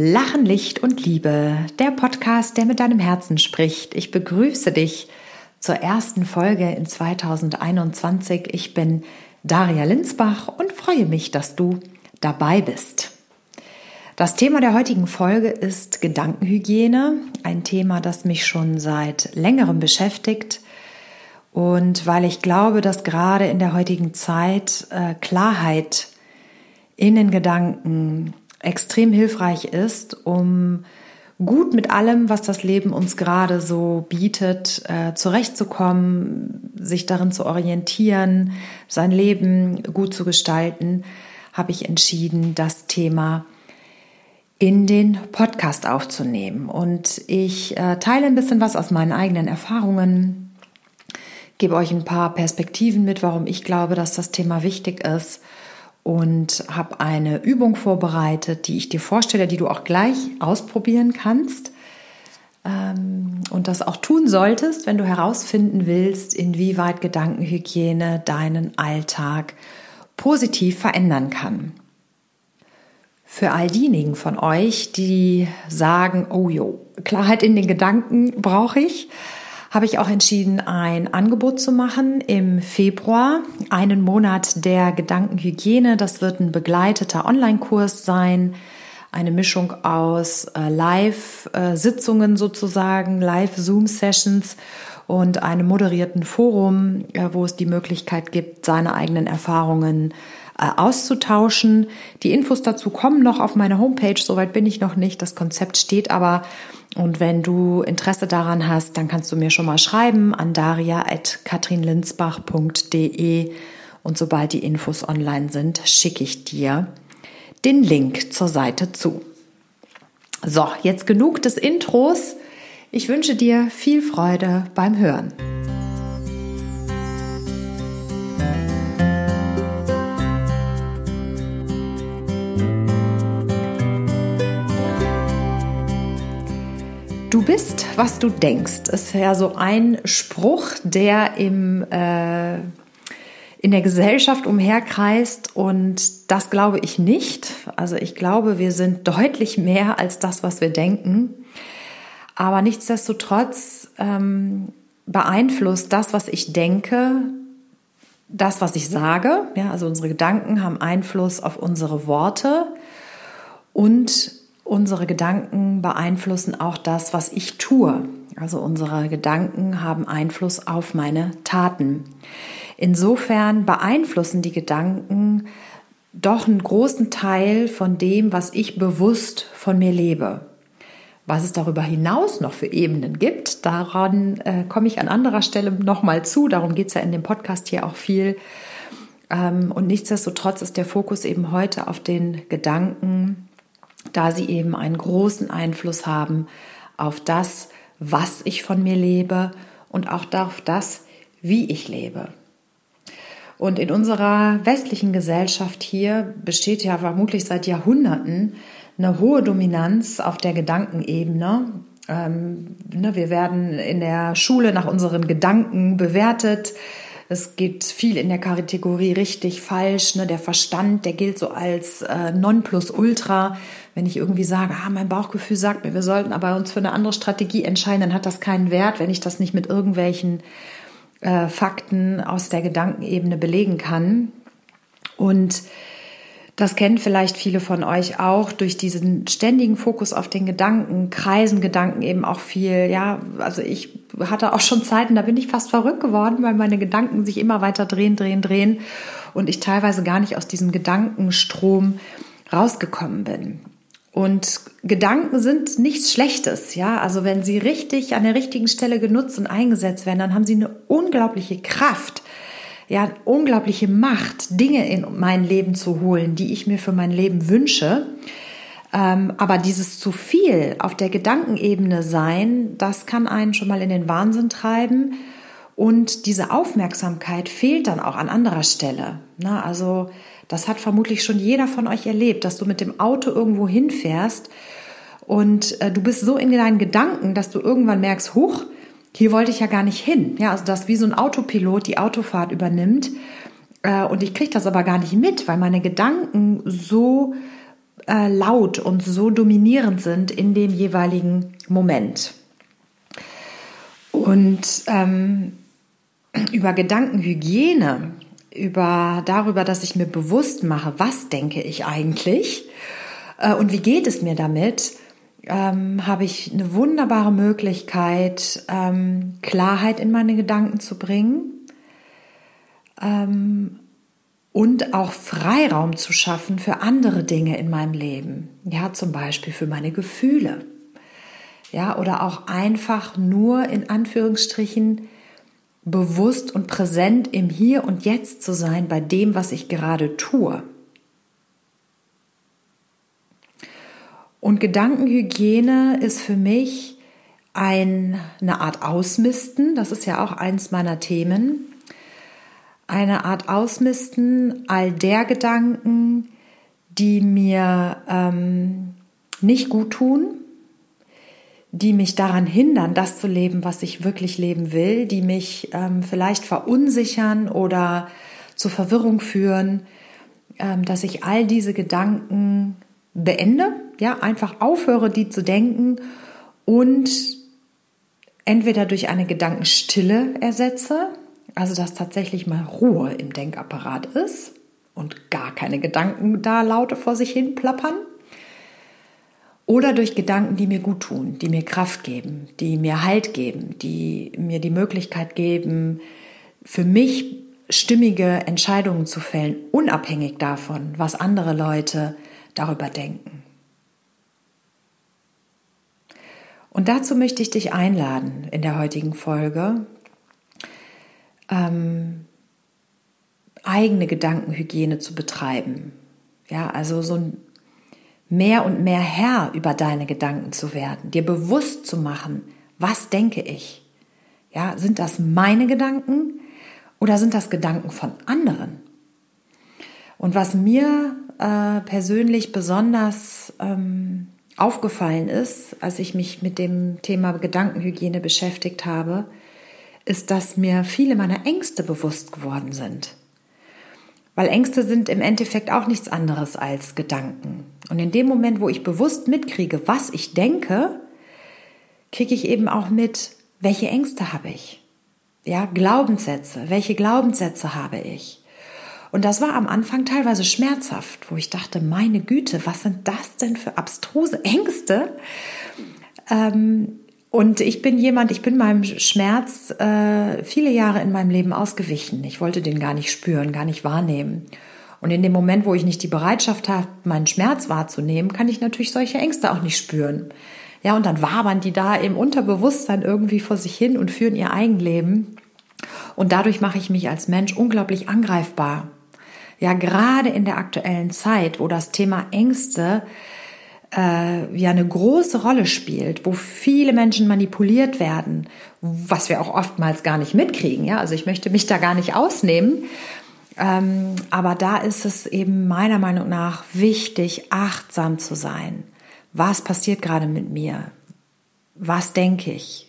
Lachen, Licht und Liebe, der Podcast, der mit deinem Herzen spricht. Ich begrüße dich zur ersten Folge in 2021. Ich bin Daria Linsbach und freue mich, dass du dabei bist. Das Thema der heutigen Folge ist Gedankenhygiene, ein Thema, das mich schon seit längerem beschäftigt. Und weil ich glaube, dass gerade in der heutigen Zeit äh, Klarheit in den Gedanken, extrem hilfreich ist, um gut mit allem, was das Leben uns gerade so bietet, äh, zurechtzukommen, sich darin zu orientieren, sein Leben gut zu gestalten, habe ich entschieden, das Thema in den Podcast aufzunehmen. Und ich äh, teile ein bisschen was aus meinen eigenen Erfahrungen, gebe euch ein paar Perspektiven mit, warum ich glaube, dass das Thema wichtig ist und habe eine Übung vorbereitet, die ich dir vorstelle, die du auch gleich ausprobieren kannst ähm, und das auch tun solltest, wenn du herausfinden willst, inwieweit Gedankenhygiene deinen Alltag positiv verändern kann. Für all diejenigen von euch, die sagen, oh jo, Klarheit in den Gedanken brauche ich, habe ich auch entschieden, ein Angebot zu machen im Februar, einen Monat der Gedankenhygiene. Das wird ein begleiteter Online-Kurs sein, eine Mischung aus äh, Live-Sitzungen sozusagen, Live-Zoom-Sessions und einem moderierten Forum, äh, wo es die Möglichkeit gibt, seine eigenen Erfahrungen äh, auszutauschen. Die Infos dazu kommen noch auf meine Homepage, soweit bin ich noch nicht. Das Konzept steht aber und wenn du Interesse daran hast, dann kannst du mir schon mal schreiben an daria.katrinlinsbach.de und sobald die Infos online sind, schicke ich dir den Link zur Seite zu. So, jetzt genug des Intros. Ich wünsche dir viel Freude beim Hören. Du bist, was du denkst. Ist ja so ein Spruch, der im, äh, in der Gesellschaft umherkreist und das glaube ich nicht. Also ich glaube, wir sind deutlich mehr als das, was wir denken. Aber nichtsdestotrotz ähm, beeinflusst das, was ich denke, das, was ich sage. Ja, also unsere Gedanken haben Einfluss auf unsere Worte und Unsere Gedanken beeinflussen auch das, was ich tue. Also unsere Gedanken haben Einfluss auf meine Taten. Insofern beeinflussen die Gedanken doch einen großen Teil von dem, was ich bewusst von mir lebe. Was es darüber hinaus noch für Ebenen gibt, daran äh, komme ich an anderer Stelle nochmal zu. Darum geht es ja in dem Podcast hier auch viel. Ähm, und nichtsdestotrotz ist der Fokus eben heute auf den Gedanken, da sie eben einen großen Einfluss haben auf das, was ich von mir lebe und auch auf das, wie ich lebe. Und in unserer westlichen Gesellschaft hier besteht ja vermutlich seit Jahrhunderten eine hohe Dominanz auf der Gedankenebene. Ähm, ne, wir werden in der Schule nach unseren Gedanken bewertet. Es geht viel in der Kategorie richtig, falsch. Ne? Der Verstand, der gilt so als äh, Nonplusultra. Wenn ich irgendwie sage, ah, mein Bauchgefühl sagt mir, wir sollten aber uns für eine andere Strategie entscheiden, dann hat das keinen Wert, wenn ich das nicht mit irgendwelchen äh, Fakten aus der Gedankenebene belegen kann. Und das kennen vielleicht viele von euch auch durch diesen ständigen Fokus auf den Gedanken, kreisen Gedanken eben auch viel. Ja, also ich hatte auch schon Zeiten, da bin ich fast verrückt geworden, weil meine Gedanken sich immer weiter drehen, drehen, drehen und ich teilweise gar nicht aus diesem Gedankenstrom rausgekommen bin. Und Gedanken sind nichts Schlechtes, ja. Also wenn sie richtig an der richtigen Stelle genutzt und eingesetzt werden, dann haben sie eine unglaubliche Kraft, ja, unglaubliche Macht, Dinge in mein Leben zu holen, die ich mir für mein Leben wünsche. Ähm, aber dieses zu viel auf der Gedankenebene sein, das kann einen schon mal in den Wahnsinn treiben. Und diese Aufmerksamkeit fehlt dann auch an anderer Stelle. Na, also das hat vermutlich schon jeder von euch erlebt, dass du mit dem Auto irgendwo hinfährst und äh, du bist so in deinen Gedanken, dass du irgendwann merkst, huch, hier wollte ich ja gar nicht hin. Ja, also dass wie so ein Autopilot die Autofahrt übernimmt äh, und ich kriege das aber gar nicht mit, weil meine Gedanken so äh, laut und so dominierend sind in dem jeweiligen Moment. Und ähm, über Gedankenhygiene, über darüber, dass ich mir bewusst mache, was denke ich eigentlich äh, und wie geht es mir damit, ähm, habe ich eine wunderbare Möglichkeit, ähm, Klarheit in meine Gedanken zu bringen ähm, und auch Freiraum zu schaffen für andere Dinge in meinem Leben. Ja, zum Beispiel für meine Gefühle. Ja, oder auch einfach nur in Anführungsstrichen bewusst und präsent im Hier und Jetzt zu sein bei dem, was ich gerade tue. Und Gedankenhygiene ist für mich ein, eine Art Ausmisten, das ist ja auch eins meiner Themen, eine Art Ausmisten all der Gedanken, die mir ähm, nicht gut tun, die mich daran hindern, das zu leben, was ich wirklich leben will, die mich ähm, vielleicht verunsichern oder zur Verwirrung führen, ähm, dass ich all diese Gedanken beende, ja, einfach aufhöre, die zu denken und entweder durch eine Gedankenstille ersetze, also dass tatsächlich mal Ruhe im Denkapparat ist und gar keine Gedanken da laute vor sich hin plappern, oder durch Gedanken, die mir gut tun, die mir Kraft geben, die mir Halt geben, die mir die Möglichkeit geben, für mich stimmige Entscheidungen zu fällen, unabhängig davon, was andere Leute darüber denken. Und dazu möchte ich dich einladen in der heutigen Folge, ähm, eigene Gedankenhygiene zu betreiben. Ja, also so ein mehr und mehr Herr über deine Gedanken zu werden, dir bewusst zu machen, was denke ich? Ja, sind das meine Gedanken oder sind das Gedanken von anderen? Und was mir äh, persönlich besonders ähm, aufgefallen ist, als ich mich mit dem Thema Gedankenhygiene beschäftigt habe, ist, dass mir viele meiner Ängste bewusst geworden sind. Weil Ängste sind im Endeffekt auch nichts anderes als Gedanken. Und in dem Moment, wo ich bewusst mitkriege, was ich denke, kriege ich eben auch mit, welche Ängste habe ich. Ja, Glaubenssätze. Welche Glaubenssätze habe ich? Und das war am Anfang teilweise schmerzhaft, wo ich dachte, meine Güte, was sind das denn für abstruse Ängste? Ähm, und ich bin jemand, ich bin meinem Schmerz äh, viele Jahre in meinem Leben ausgewichen. Ich wollte den gar nicht spüren, gar nicht wahrnehmen. Und in dem Moment, wo ich nicht die Bereitschaft habe, meinen Schmerz wahrzunehmen, kann ich natürlich solche Ängste auch nicht spüren. Ja, und dann wabern die da im Unterbewusstsein irgendwie vor sich hin und führen ihr Eigenleben. Und dadurch mache ich mich als Mensch unglaublich angreifbar. Ja, gerade in der aktuellen Zeit, wo das Thema Ängste äh, ja eine große Rolle spielt, wo viele Menschen manipuliert werden, was wir auch oftmals gar nicht mitkriegen. Ja, also ich möchte mich da gar nicht ausnehmen. Ähm, aber da ist es eben meiner Meinung nach wichtig, achtsam zu sein. Was passiert gerade mit mir? Was denke ich?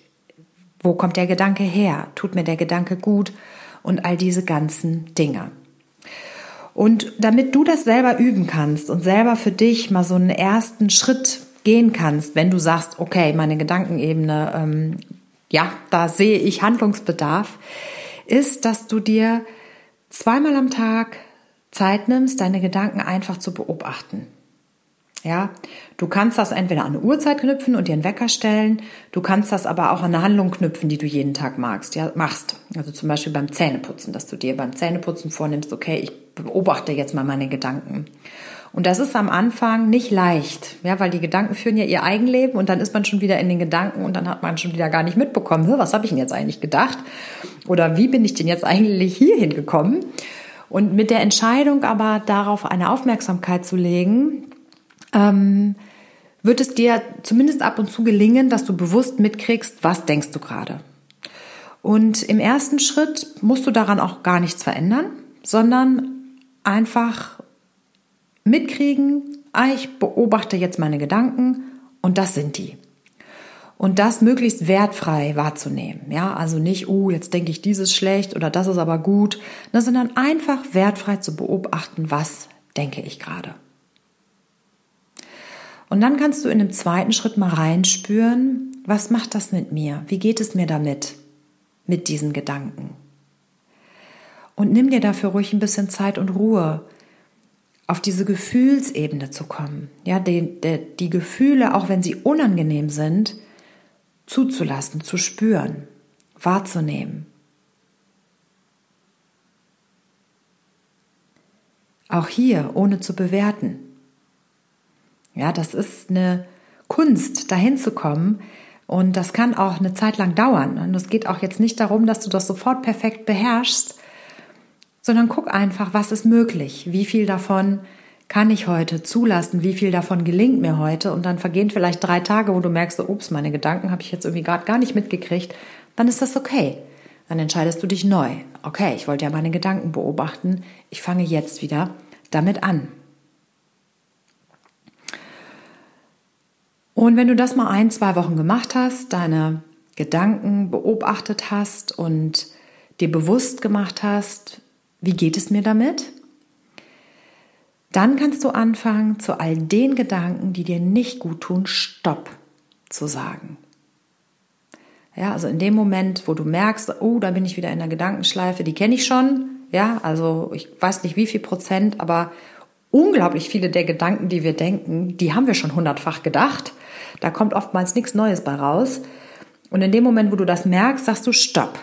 Wo kommt der Gedanke her? Tut mir der Gedanke gut? Und all diese ganzen Dinge. Und damit du das selber üben kannst und selber für dich mal so einen ersten Schritt gehen kannst, wenn du sagst, okay, meine Gedankenebene, ähm, ja, da sehe ich Handlungsbedarf, ist, dass du dir zweimal am Tag Zeit nimmst, deine Gedanken einfach zu beobachten. Ja, du kannst das entweder an eine Uhrzeit knüpfen und dir einen Wecker stellen. Du kannst das aber auch an eine Handlung knüpfen, die du jeden Tag magst, ja, machst. Also zum Beispiel beim Zähneputzen, dass du dir beim Zähneputzen vornimmst, okay, ich beobachte jetzt mal meine Gedanken. Und das ist am Anfang nicht leicht, ja, weil die Gedanken führen ja ihr Eigenleben und dann ist man schon wieder in den Gedanken und dann hat man schon wieder gar nicht mitbekommen, was habe ich denn jetzt eigentlich gedacht? Oder wie bin ich denn jetzt eigentlich hier hingekommen? Und mit der Entscheidung aber darauf eine Aufmerksamkeit zu legen, ähm, wird es dir zumindest ab und zu gelingen, dass du bewusst mitkriegst, was denkst du gerade. Und im ersten Schritt musst du daran auch gar nichts verändern, sondern einfach mitkriegen, ah, ich beobachte jetzt meine Gedanken und das sind die. Und das möglichst wertfrei wahrzunehmen. Ja, also nicht, oh, jetzt denke ich dieses schlecht oder das ist aber gut, sondern einfach wertfrei zu beobachten, was denke ich gerade. Und dann kannst du in dem zweiten Schritt mal reinspüren, was macht das mit mir? Wie geht es mir damit? Mit diesen Gedanken. Und nimm dir dafür ruhig ein bisschen Zeit und Ruhe, auf diese Gefühlsebene zu kommen. Ja, die, die, die Gefühle, auch wenn sie unangenehm sind, zuzulassen, zu spüren, wahrzunehmen. Auch hier, ohne zu bewerten. Ja, das ist eine Kunst, dahin zu kommen. Und das kann auch eine Zeit lang dauern. Und es geht auch jetzt nicht darum, dass du das sofort perfekt beherrschst, sondern guck einfach, was ist möglich, wie viel davon kann ich heute zulassen, wie viel davon gelingt mir heute und dann vergehen vielleicht drei Tage, wo du merkst, ups, meine Gedanken habe ich jetzt irgendwie gerade gar nicht mitgekriegt, dann ist das okay. Dann entscheidest du dich neu. Okay, ich wollte ja meine Gedanken beobachten, ich fange jetzt wieder damit an. Und wenn du das mal ein, zwei Wochen gemacht hast, deine Gedanken beobachtet hast und dir bewusst gemacht hast, wie geht es mir damit? Dann kannst du anfangen, zu all den Gedanken, die dir nicht gut tun, Stopp zu sagen. Ja, also in dem Moment, wo du merkst, oh, da bin ich wieder in der Gedankenschleife, die kenne ich schon. Ja, also ich weiß nicht wie viel Prozent, aber unglaublich viele der Gedanken, die wir denken, die haben wir schon hundertfach gedacht. Da kommt oftmals nichts Neues bei raus. Und in dem Moment, wo du das merkst, sagst du Stopp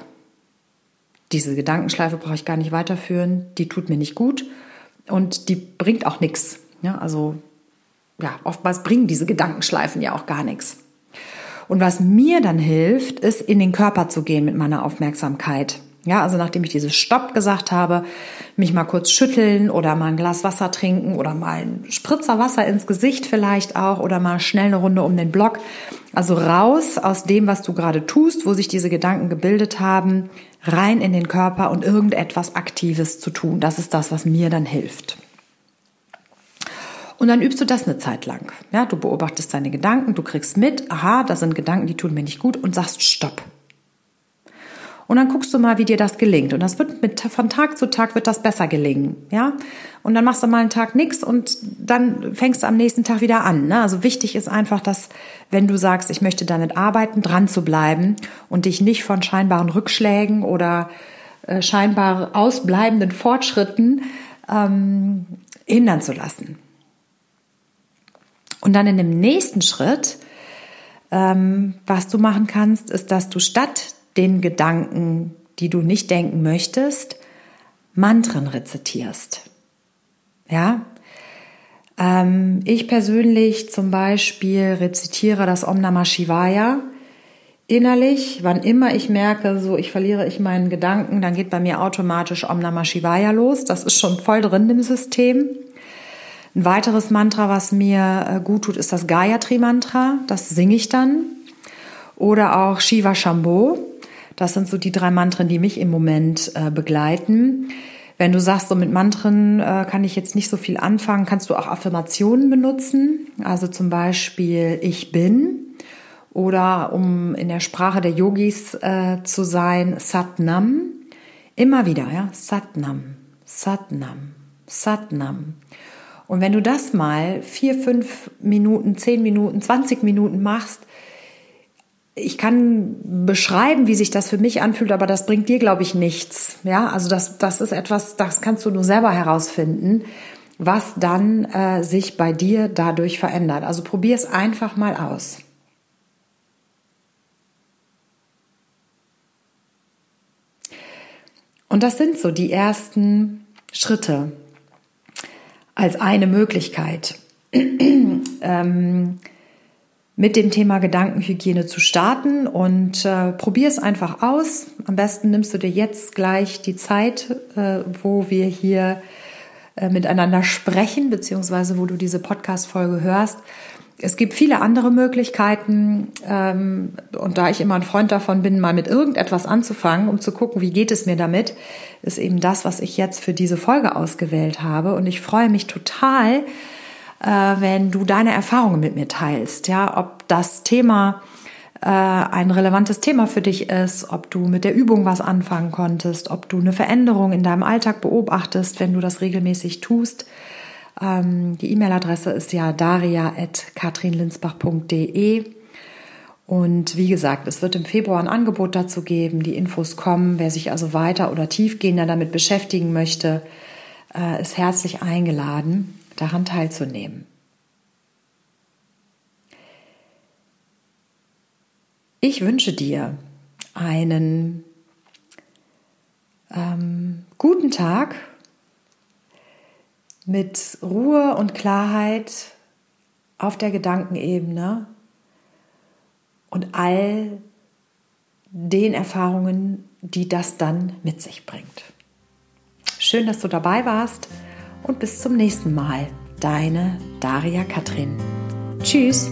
diese Gedankenschleife brauche ich gar nicht weiterführen, die tut mir nicht gut und die bringt auch nichts. Ja, also ja, oftmals bringen diese Gedankenschleifen ja auch gar nichts. Und was mir dann hilft, ist in den Körper zu gehen mit meiner Aufmerksamkeit. Ja, also nachdem ich dieses Stopp gesagt habe, mich mal kurz schütteln oder mal ein Glas Wasser trinken oder mal ein Spritzer Wasser ins Gesicht vielleicht auch oder mal schnell eine Runde um den Block. Also raus aus dem, was du gerade tust, wo sich diese Gedanken gebildet haben, rein in den Körper und irgendetwas Aktives zu tun. Das ist das, was mir dann hilft. Und dann übst du das eine Zeit lang. Ja, du beobachtest deine Gedanken, du kriegst mit, aha, da sind Gedanken, die tun mir nicht gut und sagst Stopp. Und dann guckst du mal, wie dir das gelingt. Und das wird mit, von Tag zu Tag wird das besser gelingen, ja. Und dann machst du mal einen Tag nichts und dann fängst du am nächsten Tag wieder an. Ne? Also wichtig ist einfach, dass, wenn du sagst, ich möchte damit arbeiten, dran zu bleiben und dich nicht von scheinbaren Rückschlägen oder äh, scheinbar ausbleibenden Fortschritten ähm, hindern zu lassen. Und dann in dem nächsten Schritt, ähm, was du machen kannst, ist, dass du statt den Gedanken, die du nicht denken möchtest, Mantren rezitierst. Ja, ähm, ich persönlich zum Beispiel rezitiere das Om Namah Shivaya innerlich. Wann immer ich merke, so ich verliere ich meinen Gedanken, dann geht bei mir automatisch Om Namah Shivaya los. Das ist schon voll drin im System. Ein weiteres Mantra, was mir äh, gut tut, ist das Gayatri Mantra. Das singe ich dann. Oder auch Shiva Shambho. Das sind so die drei Mantren, die mich im Moment äh, begleiten. Wenn du sagst, so mit Mantren äh, kann ich jetzt nicht so viel anfangen, kannst du auch Affirmationen benutzen. Also zum Beispiel Ich bin. Oder um in der Sprache der Yogis äh, zu sein, Satnam. Immer wieder, ja, Satnam, Satnam, Satnam. Und wenn du das mal vier, fünf Minuten, zehn Minuten, zwanzig Minuten machst, ich kann beschreiben, wie sich das für mich anfühlt, aber das bringt dir, glaube ich, nichts. Ja, also das, das ist etwas, das kannst du nur selber herausfinden, was dann äh, sich bei dir dadurch verändert. Also probier es einfach mal aus. Und das sind so die ersten Schritte als eine Möglichkeit. ähm, mit dem Thema Gedankenhygiene zu starten und äh, probier es einfach aus. Am besten nimmst du dir jetzt gleich die Zeit, äh, wo wir hier äh, miteinander sprechen, beziehungsweise wo du diese Podcast-Folge hörst. Es gibt viele andere Möglichkeiten ähm, und da ich immer ein Freund davon bin, mal mit irgendetwas anzufangen, um zu gucken, wie geht es mir damit, ist eben das, was ich jetzt für diese Folge ausgewählt habe. Und ich freue mich total, wenn du deine Erfahrungen mit mir teilst. Ja, ob das Thema äh, ein relevantes Thema für dich ist, ob du mit der Übung was anfangen konntest, ob du eine Veränderung in deinem Alltag beobachtest, wenn du das regelmäßig tust. Ähm, die E-Mail-Adresse ist ja daria.katrinlinsbach.de. Und wie gesagt, es wird im Februar ein Angebot dazu geben. Die Infos kommen. Wer sich also weiter oder tiefgehender damit beschäftigen möchte, äh, ist herzlich eingeladen, daran teilzunehmen. Ich wünsche dir einen ähm, guten Tag mit Ruhe und Klarheit auf der Gedankenebene und all den Erfahrungen, die das dann mit sich bringt. Schön, dass du dabei warst und bis zum nächsten Mal. Deine Daria Katrin. Tschüss.